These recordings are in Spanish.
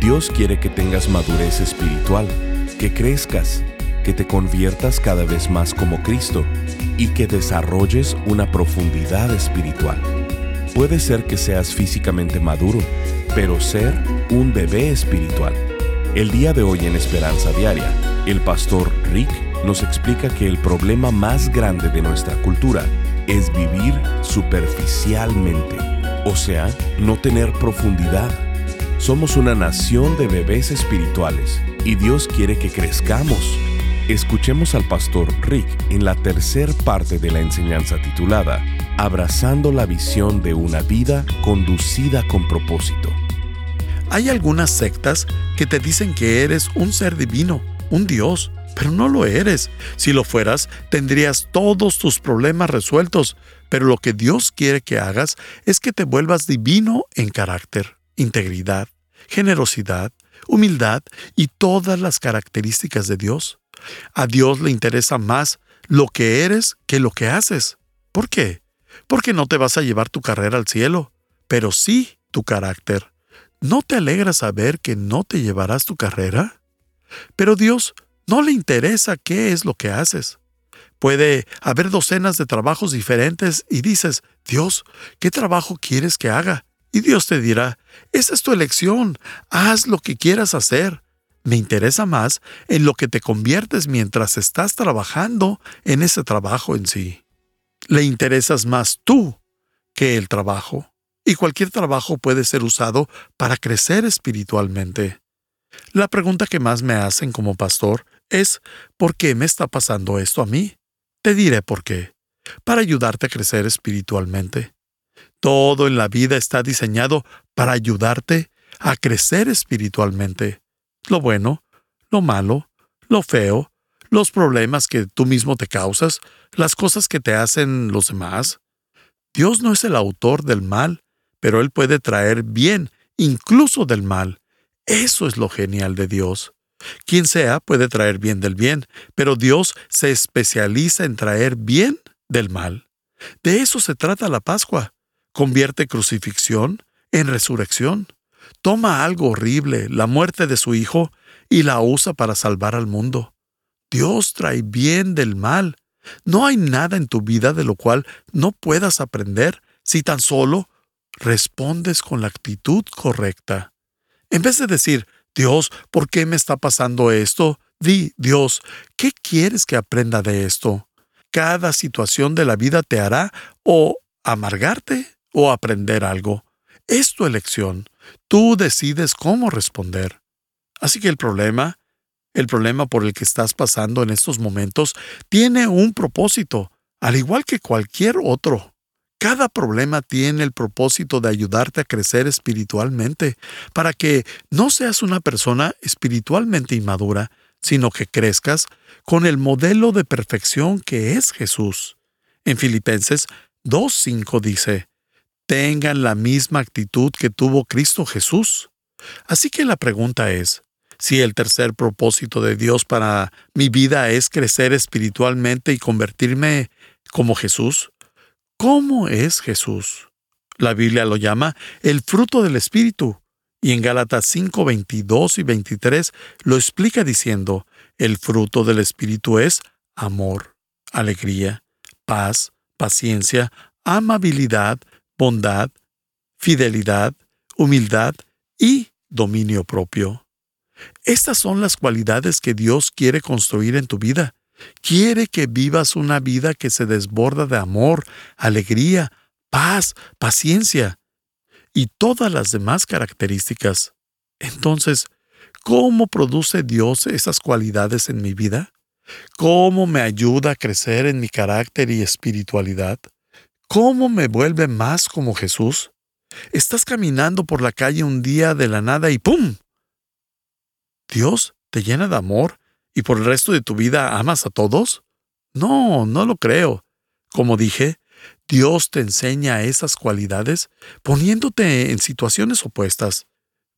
Dios quiere que tengas madurez espiritual, que crezcas, que te conviertas cada vez más como Cristo y que desarrolles una profundidad espiritual. Puede ser que seas físicamente maduro, pero ser un bebé espiritual. El día de hoy en Esperanza Diaria, el pastor Rick nos explica que el problema más grande de nuestra cultura es vivir superficialmente, o sea, no tener profundidad somos una nación de bebés espirituales y Dios quiere que crezcamos. Escuchemos al pastor Rick en la tercer parte de la enseñanza titulada Abrazando la visión de una vida conducida con propósito. Hay algunas sectas que te dicen que eres un ser divino, un Dios, pero no lo eres. Si lo fueras, tendrías todos tus problemas resueltos, pero lo que Dios quiere que hagas es que te vuelvas divino en carácter integridad, generosidad, humildad y todas las características de Dios. A Dios le interesa más lo que eres que lo que haces. ¿Por qué? Porque no te vas a llevar tu carrera al cielo, pero sí tu carácter. ¿No te alegra saber que no te llevarás tu carrera? Pero Dios no le interesa qué es lo que haces. Puede haber docenas de trabajos diferentes y dices, Dios, ¿qué trabajo quieres que haga? Y Dios te dirá, esa es tu elección, haz lo que quieras hacer. Me interesa más en lo que te conviertes mientras estás trabajando en ese trabajo en sí. Le interesas más tú que el trabajo, y cualquier trabajo puede ser usado para crecer espiritualmente. La pregunta que más me hacen como pastor es, ¿por qué me está pasando esto a mí? Te diré por qué. Para ayudarte a crecer espiritualmente. Todo en la vida está diseñado para ayudarte a crecer espiritualmente. Lo bueno, lo malo, lo feo, los problemas que tú mismo te causas, las cosas que te hacen los demás. Dios no es el autor del mal, pero Él puede traer bien, incluso del mal. Eso es lo genial de Dios. Quien sea puede traer bien del bien, pero Dios se especializa en traer bien del mal. De eso se trata la Pascua. Convierte crucifixión en resurrección. Toma algo horrible, la muerte de su Hijo, y la usa para salvar al mundo. Dios trae bien del mal. No hay nada en tu vida de lo cual no puedas aprender si tan solo respondes con la actitud correcta. En vez de decir, Dios, ¿por qué me está pasando esto? Di, Dios, ¿qué quieres que aprenda de esto? Cada situación de la vida te hará o amargarte o aprender algo. Es tu elección. Tú decides cómo responder. Así que el problema, el problema por el que estás pasando en estos momentos, tiene un propósito, al igual que cualquier otro. Cada problema tiene el propósito de ayudarte a crecer espiritualmente, para que no seas una persona espiritualmente inmadura, sino que crezcas con el modelo de perfección que es Jesús. En Filipenses 2.5 dice, tengan la misma actitud que tuvo Cristo Jesús. Así que la pregunta es, si el tercer propósito de Dios para mi vida es crecer espiritualmente y convertirme como Jesús, ¿cómo es Jesús? La Biblia lo llama el fruto del Espíritu, y en Gálatas 5, 22 y 23 lo explica diciendo, el fruto del Espíritu es amor, alegría, paz, paciencia, amabilidad, bondad, fidelidad, humildad y dominio propio. Estas son las cualidades que Dios quiere construir en tu vida. Quiere que vivas una vida que se desborda de amor, alegría, paz, paciencia y todas las demás características. Entonces, ¿cómo produce Dios esas cualidades en mi vida? ¿Cómo me ayuda a crecer en mi carácter y espiritualidad? ¿Cómo me vuelve más como Jesús? Estás caminando por la calle un día de la nada y ¡pum! ¿Dios te llena de amor y por el resto de tu vida amas a todos? No, no lo creo. Como dije, Dios te enseña esas cualidades poniéndote en situaciones opuestas.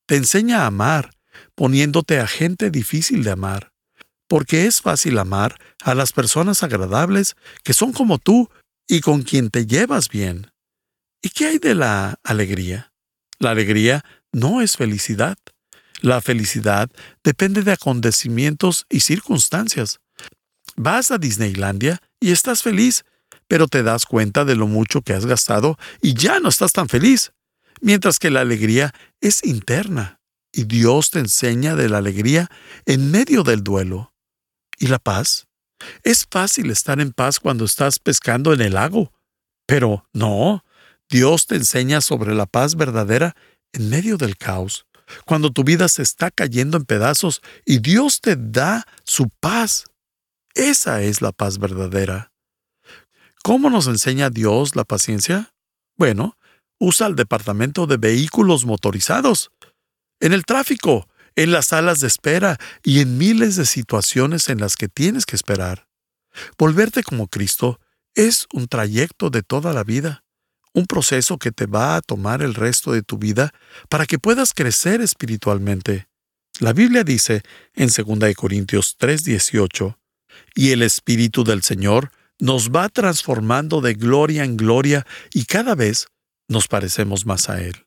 Te enseña a amar, poniéndote a gente difícil de amar. Porque es fácil amar a las personas agradables que son como tú y con quien te llevas bien. ¿Y qué hay de la alegría? La alegría no es felicidad. La felicidad depende de acontecimientos y circunstancias. Vas a Disneylandia y estás feliz, pero te das cuenta de lo mucho que has gastado y ya no estás tan feliz. Mientras que la alegría es interna y Dios te enseña de la alegría en medio del duelo. ¿Y la paz? Es fácil estar en paz cuando estás pescando en el lago, pero no, Dios te enseña sobre la paz verdadera en medio del caos, cuando tu vida se está cayendo en pedazos y Dios te da su paz. Esa es la paz verdadera. ¿Cómo nos enseña Dios la paciencia? Bueno, usa el departamento de vehículos motorizados. En el tráfico, en las salas de espera y en miles de situaciones en las que tienes que esperar. Volverte como Cristo es un trayecto de toda la vida un proceso que te va a tomar el resto de tu vida para que puedas crecer espiritualmente. La Biblia dice en 2 Corintios 3:18, y el Espíritu del Señor nos va transformando de gloria en gloria y cada vez nos parecemos más a Él.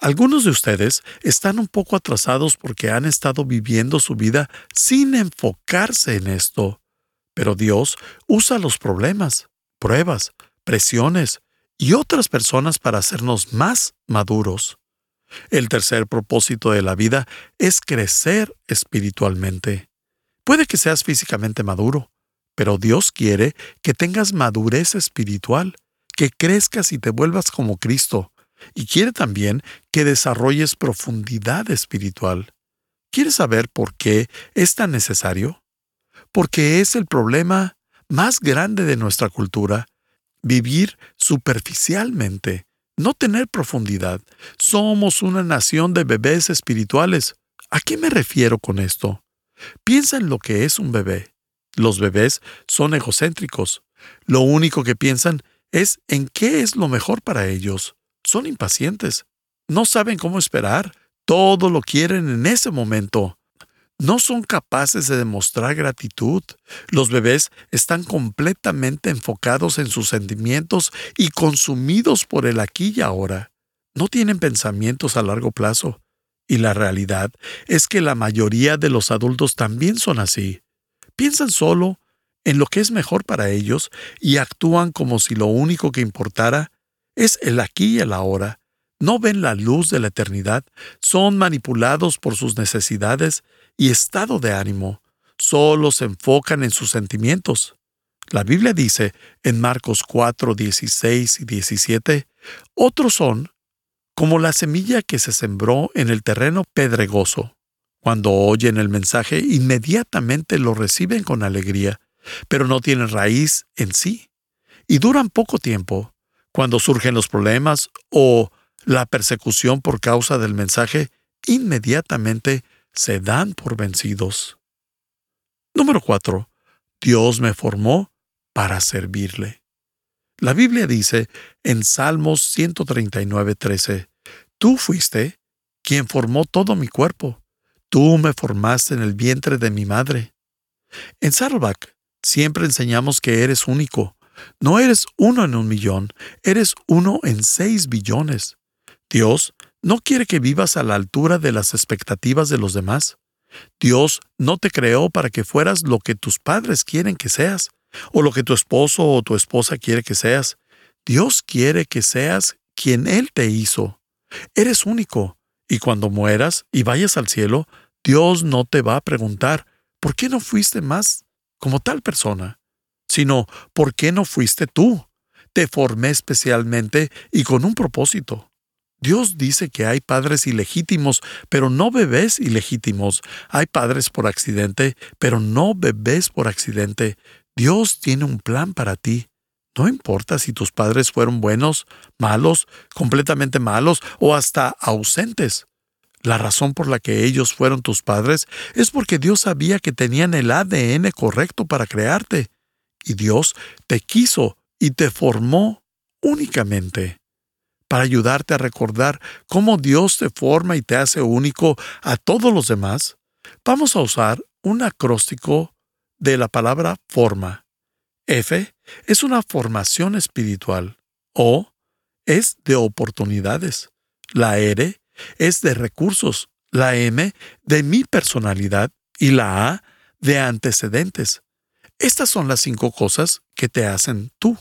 Algunos de ustedes están un poco atrasados porque han estado viviendo su vida sin enfocarse en esto. Pero Dios usa los problemas, pruebas, presiones, y otras personas para hacernos más maduros. El tercer propósito de la vida es crecer espiritualmente. Puede que seas físicamente maduro, pero Dios quiere que tengas madurez espiritual, que crezcas y te vuelvas como Cristo, y quiere también que desarrolles profundidad espiritual. ¿Quieres saber por qué es tan necesario? Porque es el problema más grande de nuestra cultura vivir superficialmente, no tener profundidad. Somos una nación de bebés espirituales. ¿A qué me refiero con esto? Piensa en lo que es un bebé. Los bebés son egocéntricos. Lo único que piensan es en qué es lo mejor para ellos. Son impacientes. No saben cómo esperar. Todo lo quieren en ese momento no son capaces de demostrar gratitud. Los bebés están completamente enfocados en sus sentimientos y consumidos por el aquí y ahora. No tienen pensamientos a largo plazo. Y la realidad es que la mayoría de los adultos también son así. Piensan solo en lo que es mejor para ellos y actúan como si lo único que importara es el aquí y el ahora. No ven la luz de la eternidad, son manipulados por sus necesidades y estado de ánimo, solo se enfocan en sus sentimientos. La Biblia dice en Marcos 4, 16 y 17, otros son como la semilla que se sembró en el terreno pedregoso. Cuando oyen el mensaje, inmediatamente lo reciben con alegría, pero no tienen raíz en sí, y duran poco tiempo. Cuando surgen los problemas o la persecución por causa del mensaje, inmediatamente se dan por vencidos. Número 4. Dios me formó para servirle. La Biblia dice en Salmos 139:13, Tú fuiste quien formó todo mi cuerpo, tú me formaste en el vientre de mi madre. En Saddleback siempre enseñamos que eres único. No eres uno en un millón, eres uno en seis billones. Dios no quiere que vivas a la altura de las expectativas de los demás. Dios no te creó para que fueras lo que tus padres quieren que seas, o lo que tu esposo o tu esposa quiere que seas. Dios quiere que seas quien Él te hizo. Eres único, y cuando mueras y vayas al cielo, Dios no te va a preguntar, ¿por qué no fuiste más como tal persona? Sino, ¿por qué no fuiste tú? Te formé especialmente y con un propósito. Dios dice que hay padres ilegítimos, pero no bebés ilegítimos. Hay padres por accidente, pero no bebés por accidente. Dios tiene un plan para ti. No importa si tus padres fueron buenos, malos, completamente malos o hasta ausentes. La razón por la que ellos fueron tus padres es porque Dios sabía que tenían el ADN correcto para crearte. Y Dios te quiso y te formó únicamente para ayudarte a recordar cómo Dios te forma y te hace único a todos los demás. Vamos a usar un acróstico de la palabra forma. F es una formación espiritual. O es de oportunidades. La R es de recursos, la M de mi personalidad y la A de antecedentes. Estas son las cinco cosas que te hacen tú.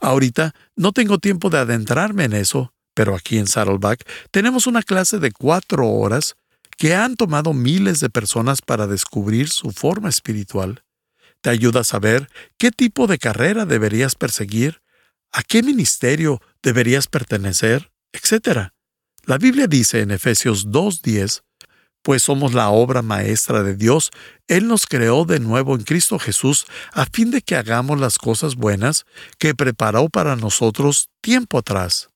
Ahorita no tengo tiempo de adentrarme en eso, pero aquí en Saddleback tenemos una clase de cuatro horas que han tomado miles de personas para descubrir su forma espiritual. Te ayuda a saber qué tipo de carrera deberías perseguir, a qué ministerio deberías pertenecer, etc. La Biblia dice en Efesios 2.10, pues somos la obra maestra de Dios, Él nos creó de nuevo en Cristo Jesús a fin de que hagamos las cosas buenas que preparó para nosotros tiempo atrás.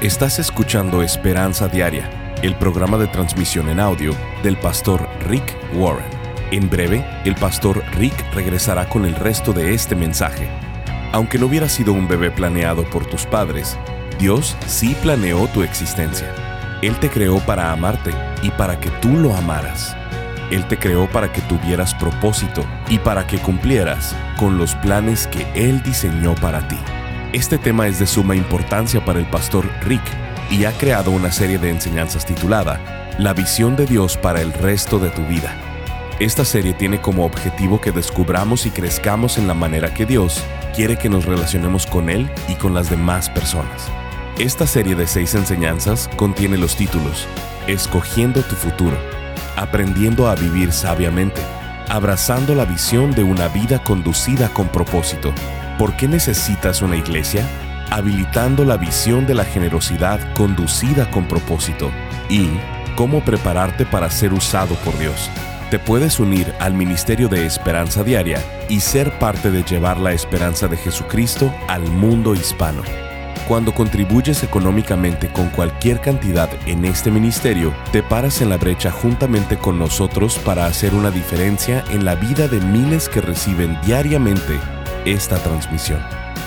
Estás escuchando Esperanza Diaria, el programa de transmisión en audio del pastor Rick Warren. En breve, el pastor Rick regresará con el resto de este mensaje. Aunque no hubiera sido un bebé planeado por tus padres, Dios sí planeó tu existencia. Él te creó para amarte y para que tú lo amaras. Él te creó para que tuvieras propósito y para que cumplieras con los planes que Él diseñó para ti. Este tema es de suma importancia para el pastor Rick y ha creado una serie de enseñanzas titulada La visión de Dios para el resto de tu vida. Esta serie tiene como objetivo que descubramos y crezcamos en la manera que Dios quiere que nos relacionemos con Él y con las demás personas. Esta serie de seis enseñanzas contiene los títulos Escogiendo tu futuro, Aprendiendo a vivir sabiamente, Abrazando la visión de una vida conducida con propósito. ¿Por qué necesitas una iglesia? Habilitando la visión de la generosidad conducida con propósito. Y cómo prepararte para ser usado por Dios. Te puedes unir al Ministerio de Esperanza Diaria y ser parte de llevar la esperanza de Jesucristo al mundo hispano. Cuando contribuyes económicamente con cualquier cantidad en este ministerio, te paras en la brecha juntamente con nosotros para hacer una diferencia en la vida de miles que reciben diariamente esta transmisión.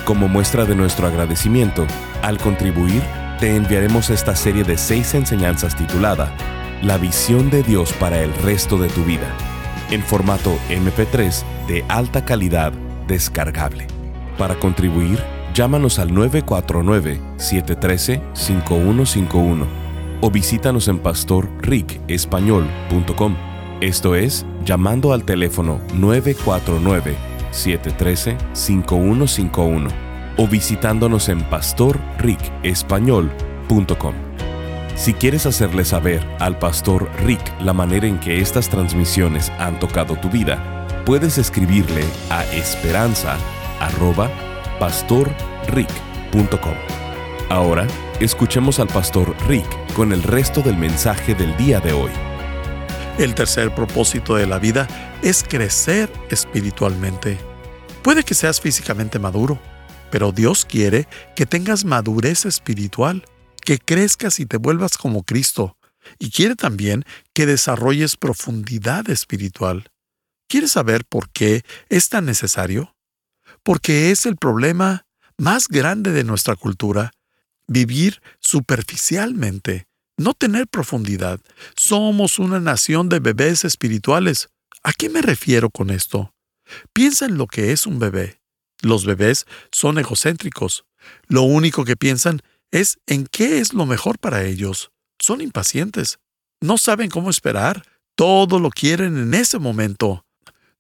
Como muestra de nuestro agradecimiento, al contribuir, te enviaremos esta serie de seis enseñanzas titulada La visión de Dios para el resto de tu vida, en formato MP3 de alta calidad descargable. Para contribuir, Llámanos al 949-713-5151 o visítanos en pastorricespañol.com. Esto es, llamando al teléfono 949-713-5151 o visitándonos en pastorricespañol.com. Si quieres hacerle saber al pastor Rick la manera en que estas transmisiones han tocado tu vida, puedes escribirle a esperanza pastorrick.com. Ahora, escuchemos al pastor Rick con el resto del mensaje del día de hoy. El tercer propósito de la vida es crecer espiritualmente. Puede que seas físicamente maduro, pero Dios quiere que tengas madurez espiritual, que crezcas y te vuelvas como Cristo, y quiere también que desarrolles profundidad espiritual. ¿Quieres saber por qué es tan necesario? Porque es el problema más grande de nuestra cultura, vivir superficialmente, no tener profundidad. Somos una nación de bebés espirituales. ¿A qué me refiero con esto? Piensa en lo que es un bebé. Los bebés son egocéntricos. Lo único que piensan es en qué es lo mejor para ellos. Son impacientes. No saben cómo esperar. Todo lo quieren en ese momento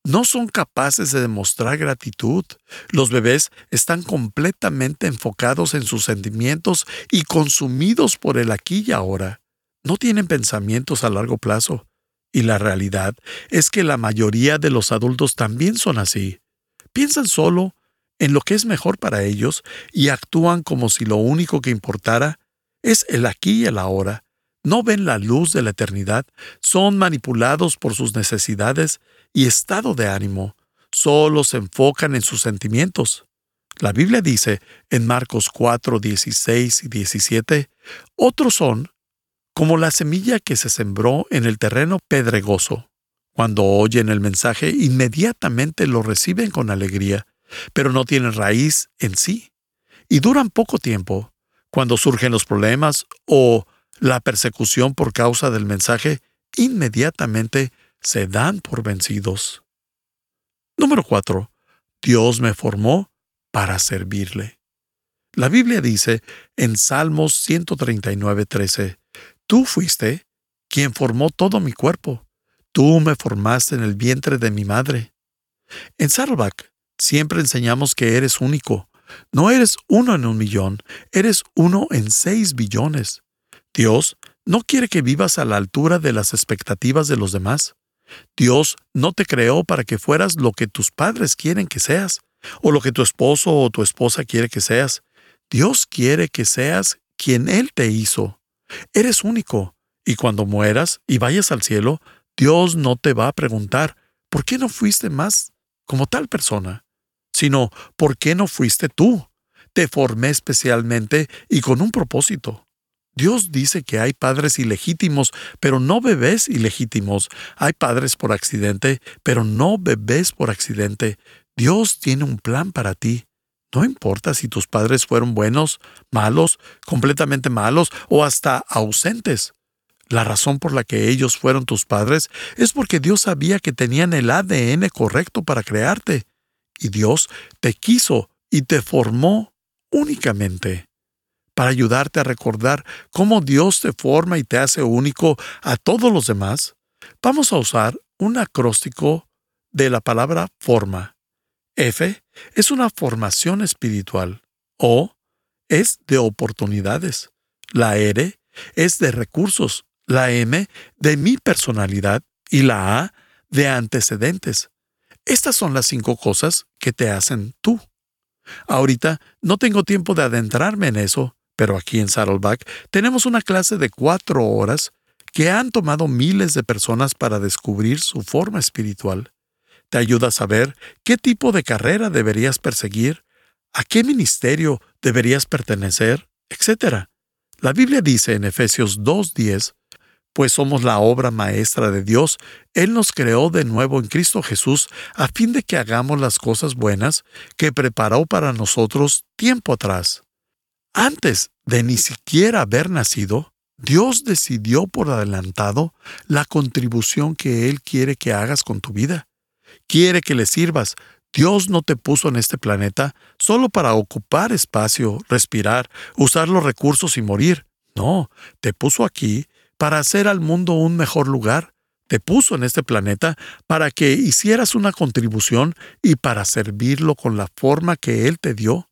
no son capaces de demostrar gratitud. Los bebés están completamente enfocados en sus sentimientos y consumidos por el aquí y ahora. No tienen pensamientos a largo plazo. Y la realidad es que la mayoría de los adultos también son así. Piensan solo en lo que es mejor para ellos y actúan como si lo único que importara es el aquí y el ahora. No ven la luz de la eternidad, son manipulados por sus necesidades y estado de ánimo, solo se enfocan en sus sentimientos. La Biblia dice en Marcos 4, 16 y 17, otros son como la semilla que se sembró en el terreno pedregoso. Cuando oyen el mensaje, inmediatamente lo reciben con alegría, pero no tienen raíz en sí. Y duran poco tiempo. Cuando surgen los problemas o la persecución por causa del mensaje, inmediatamente se dan por vencidos. Número 4. Dios me formó para servirle. La Biblia dice en Salmos 139:13, Tú fuiste quien formó todo mi cuerpo. Tú me formaste en el vientre de mi madre. En Saddleback siempre enseñamos que eres único. No eres uno en un millón, eres uno en seis billones. Dios no quiere que vivas a la altura de las expectativas de los demás. Dios no te creó para que fueras lo que tus padres quieren que seas, o lo que tu esposo o tu esposa quiere que seas. Dios quiere que seas quien Él te hizo. Eres único, y cuando mueras y vayas al cielo, Dios no te va a preguntar, ¿por qué no fuiste más como tal persona? Sino, ¿por qué no fuiste tú? Te formé especialmente y con un propósito. Dios dice que hay padres ilegítimos, pero no bebés ilegítimos. Hay padres por accidente, pero no bebés por accidente. Dios tiene un plan para ti. No importa si tus padres fueron buenos, malos, completamente malos o hasta ausentes. La razón por la que ellos fueron tus padres es porque Dios sabía que tenían el ADN correcto para crearte. Y Dios te quiso y te formó únicamente para ayudarte a recordar cómo Dios te forma y te hace único a todos los demás, vamos a usar un acróstico de la palabra forma. F es una formación espiritual. O es de oportunidades. La R es de recursos. La M de mi personalidad. Y la A de antecedentes. Estas son las cinco cosas que te hacen tú. Ahorita no tengo tiempo de adentrarme en eso, pero aquí en Saddleback tenemos una clase de cuatro horas que han tomado miles de personas para descubrir su forma espiritual. Te ayuda a saber qué tipo de carrera deberías perseguir, a qué ministerio deberías pertenecer, etc. La Biblia dice en Efesios 2.10, pues somos la obra maestra de Dios, Él nos creó de nuevo en Cristo Jesús a fin de que hagamos las cosas buenas que preparó para nosotros tiempo atrás. Antes de ni siquiera haber nacido, Dios decidió por adelantado la contribución que Él quiere que hagas con tu vida. Quiere que le sirvas. Dios no te puso en este planeta solo para ocupar espacio, respirar, usar los recursos y morir. No, te puso aquí para hacer al mundo un mejor lugar. Te puso en este planeta para que hicieras una contribución y para servirlo con la forma que Él te dio.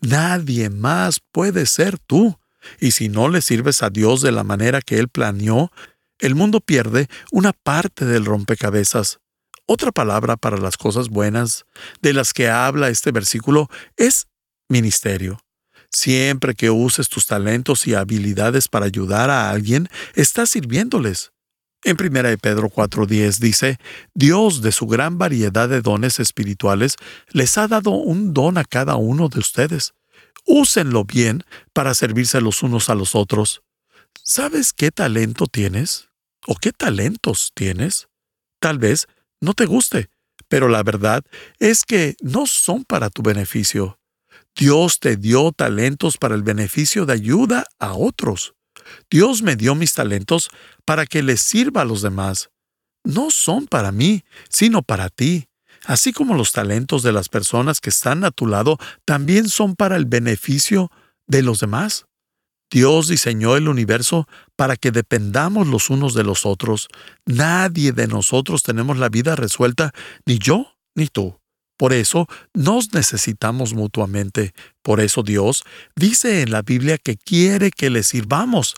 Nadie más puede ser tú. Y si no le sirves a Dios de la manera que Él planeó, el mundo pierde una parte del rompecabezas. Otra palabra para las cosas buenas de las que habla este versículo es ministerio. Siempre que uses tus talentos y habilidades para ayudar a alguien, estás sirviéndoles. En 1 Pedro 4:10 dice, Dios de su gran variedad de dones espirituales les ha dado un don a cada uno de ustedes. Úsenlo bien para servirse los unos a los otros. ¿Sabes qué talento tienes? ¿O qué talentos tienes? Tal vez no te guste, pero la verdad es que no son para tu beneficio. Dios te dio talentos para el beneficio de ayuda a otros. Dios me dio mis talentos para que les sirva a los demás. No son para mí, sino para ti. Así como los talentos de las personas que están a tu lado también son para el beneficio de los demás. Dios diseñó el universo para que dependamos los unos de los otros. Nadie de nosotros tenemos la vida resuelta, ni yo ni tú. Por eso nos necesitamos mutuamente. Por eso Dios dice en la Biblia que quiere que le sirvamos.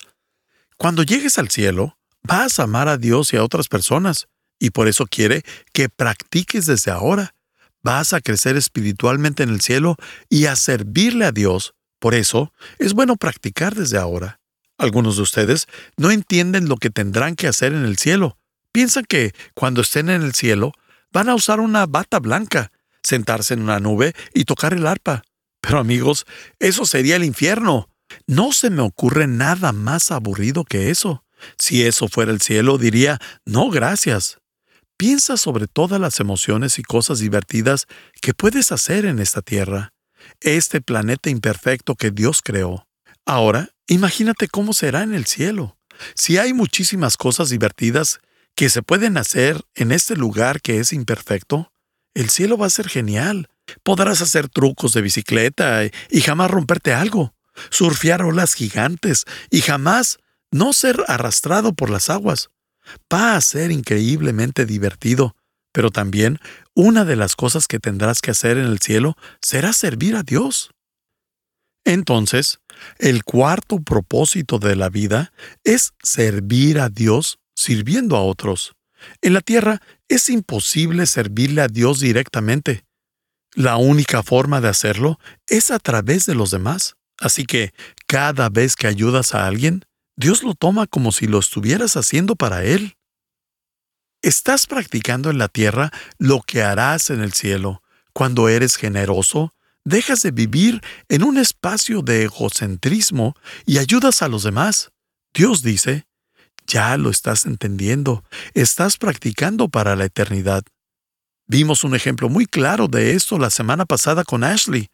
Cuando llegues al cielo, vas a amar a Dios y a otras personas, y por eso quiere que practiques desde ahora. Vas a crecer espiritualmente en el cielo y a servirle a Dios. Por eso es bueno practicar desde ahora. Algunos de ustedes no entienden lo que tendrán que hacer en el cielo. Piensan que cuando estén en el cielo van a usar una bata blanca sentarse en una nube y tocar el arpa. Pero amigos, eso sería el infierno. No se me ocurre nada más aburrido que eso. Si eso fuera el cielo, diría, no, gracias. Piensa sobre todas las emociones y cosas divertidas que puedes hacer en esta tierra, este planeta imperfecto que Dios creó. Ahora, imagínate cómo será en el cielo. Si hay muchísimas cosas divertidas que se pueden hacer en este lugar que es imperfecto, el cielo va a ser genial. Podrás hacer trucos de bicicleta y jamás romperte algo, surfear olas gigantes y jamás no ser arrastrado por las aguas. Va a ser increíblemente divertido, pero también una de las cosas que tendrás que hacer en el cielo será servir a Dios. Entonces, el cuarto propósito de la vida es servir a Dios sirviendo a otros. En la tierra es imposible servirle a Dios directamente. La única forma de hacerlo es a través de los demás. Así que cada vez que ayudas a alguien, Dios lo toma como si lo estuvieras haciendo para Él. Estás practicando en la tierra lo que harás en el cielo. Cuando eres generoso, dejas de vivir en un espacio de egocentrismo y ayudas a los demás. Dios dice, ya lo estás entendiendo, estás practicando para la eternidad. Vimos un ejemplo muy claro de esto la semana pasada con Ashley,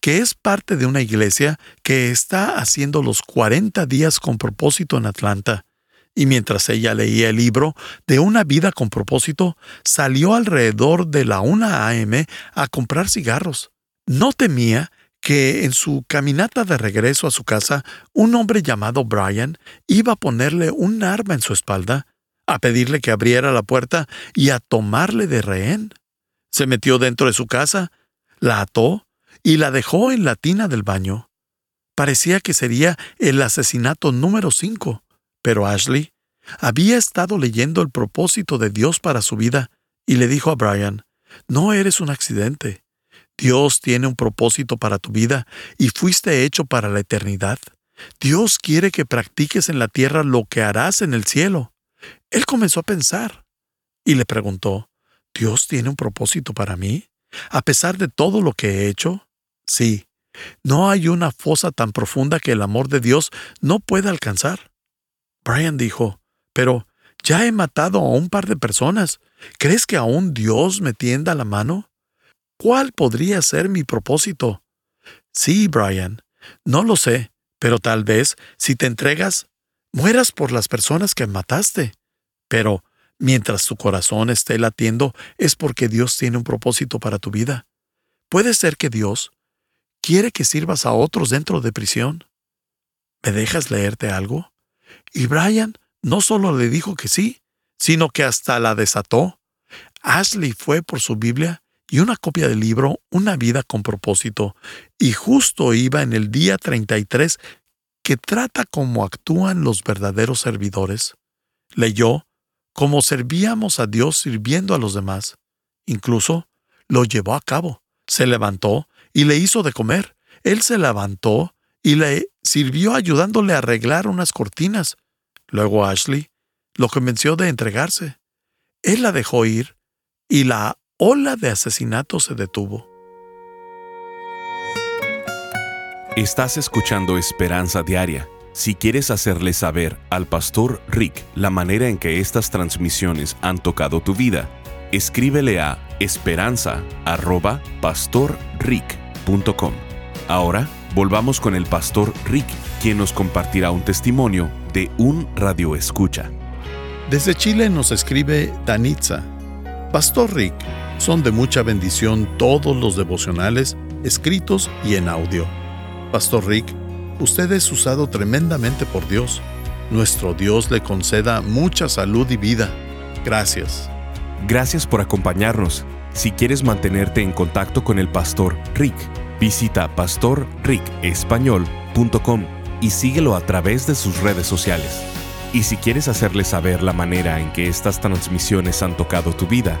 que es parte de una iglesia que está haciendo los 40 días con propósito en Atlanta. Y mientras ella leía el libro de una vida con propósito, salió alrededor de la 1 a.m. a comprar cigarros. No temía que en su caminata de regreso a su casa, un hombre llamado Brian iba a ponerle un arma en su espalda, a pedirle que abriera la puerta y a tomarle de rehén. Se metió dentro de su casa, la ató y la dejó en la tina del baño. Parecía que sería el asesinato número cinco, pero Ashley había estado leyendo el propósito de Dios para su vida y le dijo a Brian, no eres un accidente. Dios tiene un propósito para tu vida y fuiste hecho para la eternidad. Dios quiere que practiques en la tierra lo que harás en el cielo. Él comenzó a pensar y le preguntó, ¿Dios tiene un propósito para mí? ¿A pesar de todo lo que he hecho? Sí. No hay una fosa tan profunda que el amor de Dios no pueda alcanzar. Brian dijo, pero ya he matado a un par de personas. ¿Crees que aún Dios me tienda la mano? ¿Cuál podría ser mi propósito? Sí, Brian, no lo sé, pero tal vez, si te entregas, mueras por las personas que mataste. Pero, mientras tu corazón esté latiendo, es porque Dios tiene un propósito para tu vida. Puede ser que Dios quiere que sirvas a otros dentro de prisión. ¿Me dejas leerte algo? Y Brian no solo le dijo que sí, sino que hasta la desató. Ashley fue por su Biblia y una copia del libro Una vida con propósito, y justo iba en el día 33 que trata cómo actúan los verdaderos servidores. Leyó cómo servíamos a Dios sirviendo a los demás. Incluso lo llevó a cabo. Se levantó y le hizo de comer. Él se levantó y le sirvió ayudándole a arreglar unas cortinas. Luego Ashley lo convenció de entregarse. Él la dejó ir y la ola de asesinato se detuvo. Estás escuchando Esperanza Diaria. Si quieres hacerle saber al pastor Rick la manera en que estas transmisiones han tocado tu vida, escríbele a esperanza.pastorrick.com. Ahora volvamos con el pastor Rick, quien nos compartirá un testimonio de un radio escucha. Desde Chile nos escribe Danitza. Pastor Rick, son de mucha bendición todos los devocionales escritos y en audio. Pastor Rick, usted es usado tremendamente por Dios. Nuestro Dios le conceda mucha salud y vida. Gracias. Gracias por acompañarnos. Si quieres mantenerte en contacto con el pastor Rick, visita pastorricespañol.com y síguelo a través de sus redes sociales. Y si quieres hacerle saber la manera en que estas transmisiones han tocado tu vida,